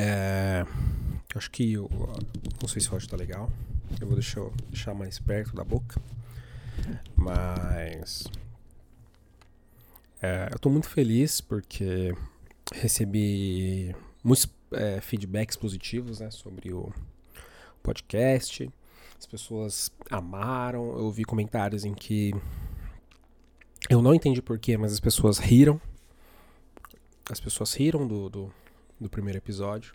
É, acho que eu, não sei se o áudio tá legal. Eu vou deixar, deixar mais perto da boca. Mas é, eu tô muito feliz porque recebi muitos é, feedbacks positivos né, sobre o podcast. As pessoas amaram. Eu vi comentários em que eu não entendi porquê, mas as pessoas riram. As pessoas riram do, do, do primeiro episódio.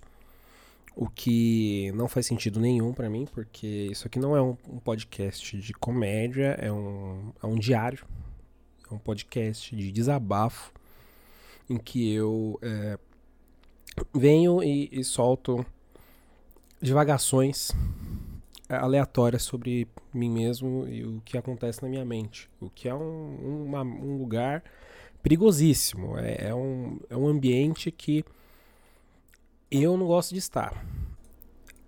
O que não faz sentido nenhum para mim, porque isso aqui não é um, um, podcast de comédia, é um, é um diário. É um podcast de desabafo em que eu é, venho e, e solto divagações aleatórias sobre mim mesmo e o que acontece na minha mente. O que é um, uma, um lugar perigosíssimo. É, é, um, é um ambiente que eu não gosto de estar.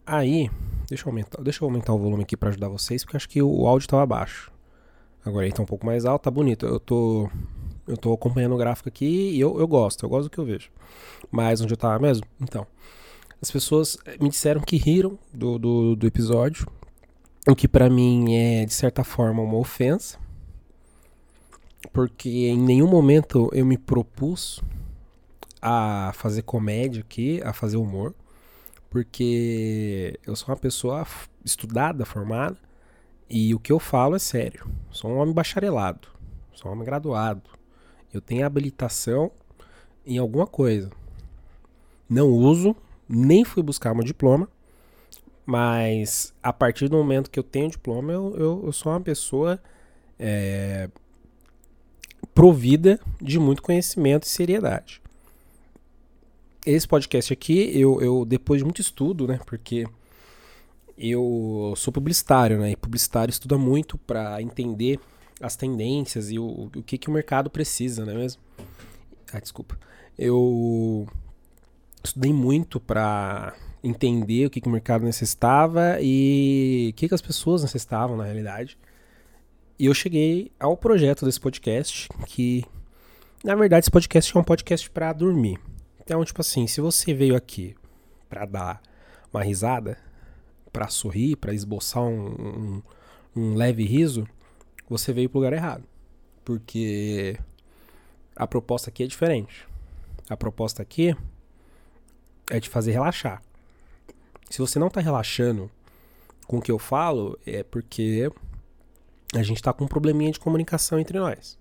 Aí, deixa eu aumentar, deixa eu aumentar o volume aqui para ajudar vocês, porque acho que o áudio estava baixo. Agora ele tá um pouco mais alto, tá bonito. Eu tô eu tô acompanhando o gráfico aqui e eu, eu gosto, eu gosto do que eu vejo. Mas onde eu tava mesmo? Então, as pessoas eh, me disseram que riram do, do, do episódio, o que para mim é de certa forma uma ofensa, porque em nenhum momento eu me propus a fazer comédia aqui, a fazer humor, porque eu sou uma pessoa estudada, formada, e o que eu falo é sério. Sou um homem bacharelado, sou um homem graduado. Eu tenho habilitação em alguma coisa. Não uso, nem fui buscar meu diploma, mas a partir do momento que eu tenho diploma, eu, eu, eu sou uma pessoa é, provida de muito conhecimento e seriedade. Esse podcast aqui, eu, eu depois de muito estudo, né? Porque eu sou publicitário, né? E publicitário estuda muito para entender as tendências e o, o que, que o mercado precisa, não é mesmo? Ah, desculpa. Eu estudei muito para entender o que, que o mercado necessitava e o que, que as pessoas necessitavam na realidade. E eu cheguei ao projeto desse podcast, que na verdade esse podcast é um podcast para dormir. Então, tipo assim, se você veio aqui para dar uma risada, para sorrir, para esboçar um, um, um leve riso, você veio pro lugar errado. Porque a proposta aqui é diferente. A proposta aqui é te fazer relaxar. Se você não tá relaxando com o que eu falo, é porque a gente tá com um probleminha de comunicação entre nós.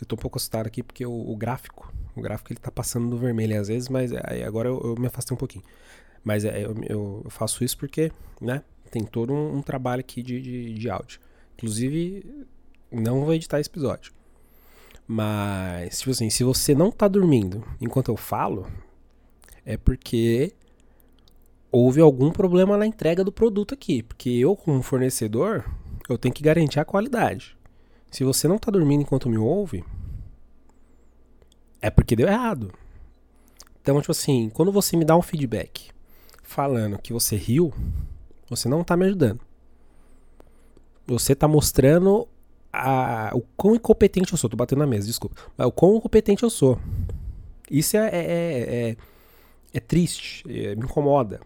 Eu tô um pouco assustado aqui porque o, o gráfico, o gráfico ele tá passando do vermelho às vezes, mas é, agora eu, eu, me afastei um pouquinho. Mas é, eu, eu, faço isso porque, né, tem todo um, um trabalho aqui de, de, de áudio. Inclusive, não vou editar esse episódio. Mas, tipo assim, se você não tá dormindo enquanto eu falo, é porque houve algum problema na entrega do produto aqui. Porque eu, como fornecedor, eu tenho que garantir a qualidade. Se você não tá dormindo enquanto me ouve, é porque deu errado. Então, tipo assim, quando você me dá um feedback falando que você riu, você não tá me ajudando. Você tá mostrando a, o quão incompetente eu sou. Tô batendo na mesa, desculpa. Mas o quão incompetente eu sou. Isso é, é, é, é, é triste, é, me incomoda.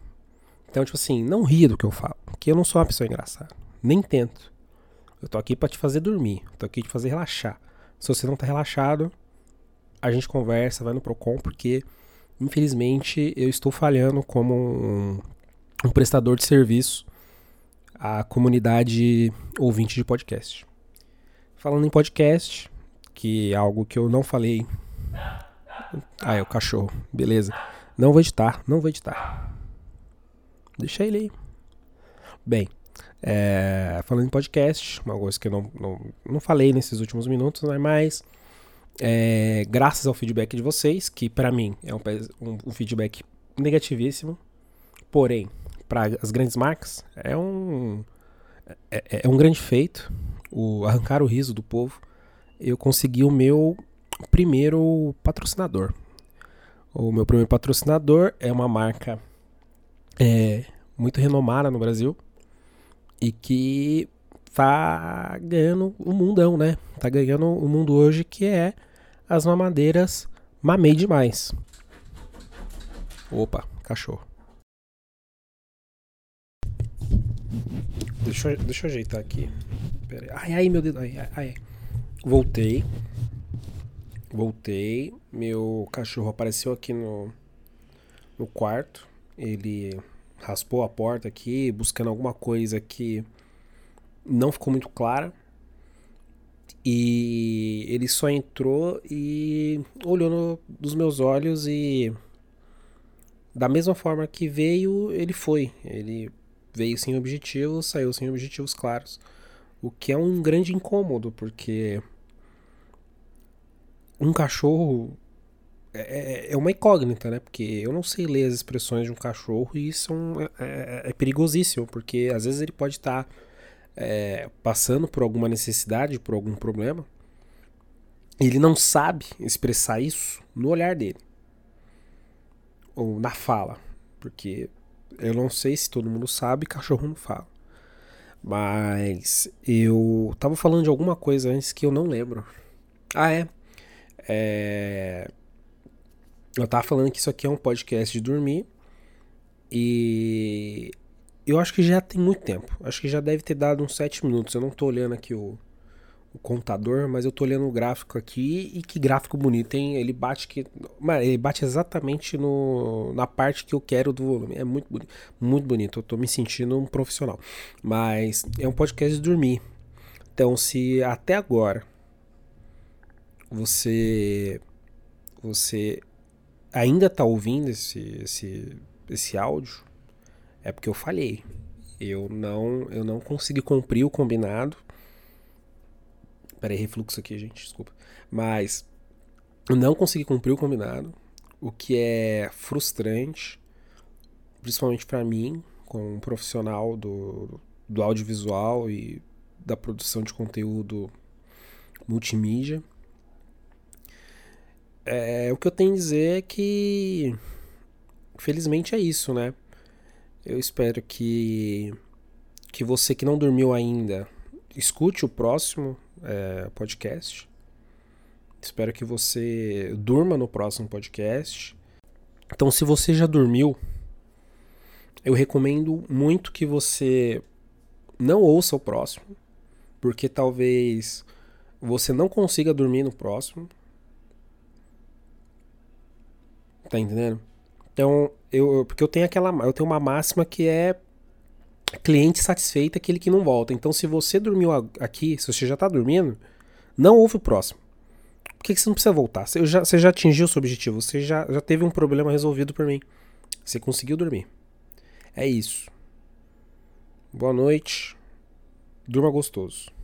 Então, tipo assim, não ria do que eu falo. Porque eu não sou uma pessoa engraçada. Nem tento. Eu tô aqui para te fazer dormir. Tô aqui te fazer relaxar. Se você não tá relaxado, a gente conversa, vai no Procon, porque infelizmente eu estou falhando como um, um prestador de serviço à comunidade ouvinte de podcast. Falando em podcast, que é algo que eu não falei. Ah, é o cachorro. Beleza. Não vou editar, não vou editar. Deixa ele aí. Bem, é, falando em podcast, uma coisa que eu não, não, não falei nesses últimos minutos, né, mas é, graças ao feedback de vocês, que para mim é um, um, um, feedback negativíssimo, porém, para as grandes marcas, é um, é, é, é um grande feito o arrancar o riso do povo. Eu consegui o meu primeiro patrocinador. O meu primeiro patrocinador é uma marca é, muito renomada no Brasil e que tá ganhando o mundão, né? Tá ganhando o mundo hoje que é as mamadeiras Mamei Demais. Opa, cachorro. Deixa eu, deixa eu ajeitar aqui. Pera aí. Ai, ai, meu dedo. Ai, ai. Voltei. Voltei. Meu cachorro apareceu aqui no, no quarto. Ele raspou a porta aqui, buscando alguma coisa que não ficou muito clara. E ele só entrou e olhou no, nos meus olhos e da mesma forma que veio, ele foi. Ele veio sem objetivos, saiu sem objetivos claros. O que é um grande incômodo, porque um cachorro é, é, é uma incógnita, né? Porque eu não sei ler as expressões de um cachorro e isso é, é, é perigosíssimo, porque às vezes ele pode estar. Tá é, passando por alguma necessidade, por algum problema, ele não sabe expressar isso no olhar dele ou na fala, porque eu não sei se todo mundo sabe, cachorro não fala. Mas eu tava falando de alguma coisa antes que eu não lembro. Ah, é. é... Eu tava falando que isso aqui é um podcast de dormir. E eu acho que já tem muito tempo. Acho que já deve ter dado uns 7 minutos. Eu não tô olhando aqui o, o contador, mas eu tô olhando o gráfico aqui e que gráfico bonito, hein? Ele bate que. Ele bate exatamente no, na parte que eu quero do volume. É muito bonito. Muito bonito. Eu tô me sentindo um profissional. Mas é um podcast de dormir. Então, se até agora você. Você ainda tá ouvindo esse, esse, esse áudio é porque eu falhei. Eu não, eu não consegui cumprir o combinado. Peraí, refluxo aqui, gente, desculpa. Mas eu não consegui cumprir o combinado, o que é frustrante, principalmente para mim, como um profissional do, do audiovisual e da produção de conteúdo multimídia. É, o que eu tenho a dizer é que, felizmente, é isso, né? Eu espero que, que você que não dormiu ainda escute o próximo é, podcast. Espero que você durma no próximo podcast. Então, se você já dormiu, eu recomendo muito que você não ouça o próximo, porque talvez você não consiga dormir no próximo. Tá entendendo? Então, eu, porque eu tenho aquela, eu tenho uma máxima que é cliente satisfeito é aquele que não volta. Então, se você dormiu aqui, se você já está dormindo, não ouve o próximo. Por que, que você não precisa voltar? Você já, você já atingiu o seu objetivo, você já, já teve um problema resolvido por mim. Você conseguiu dormir. É isso. Boa noite. Durma gostoso.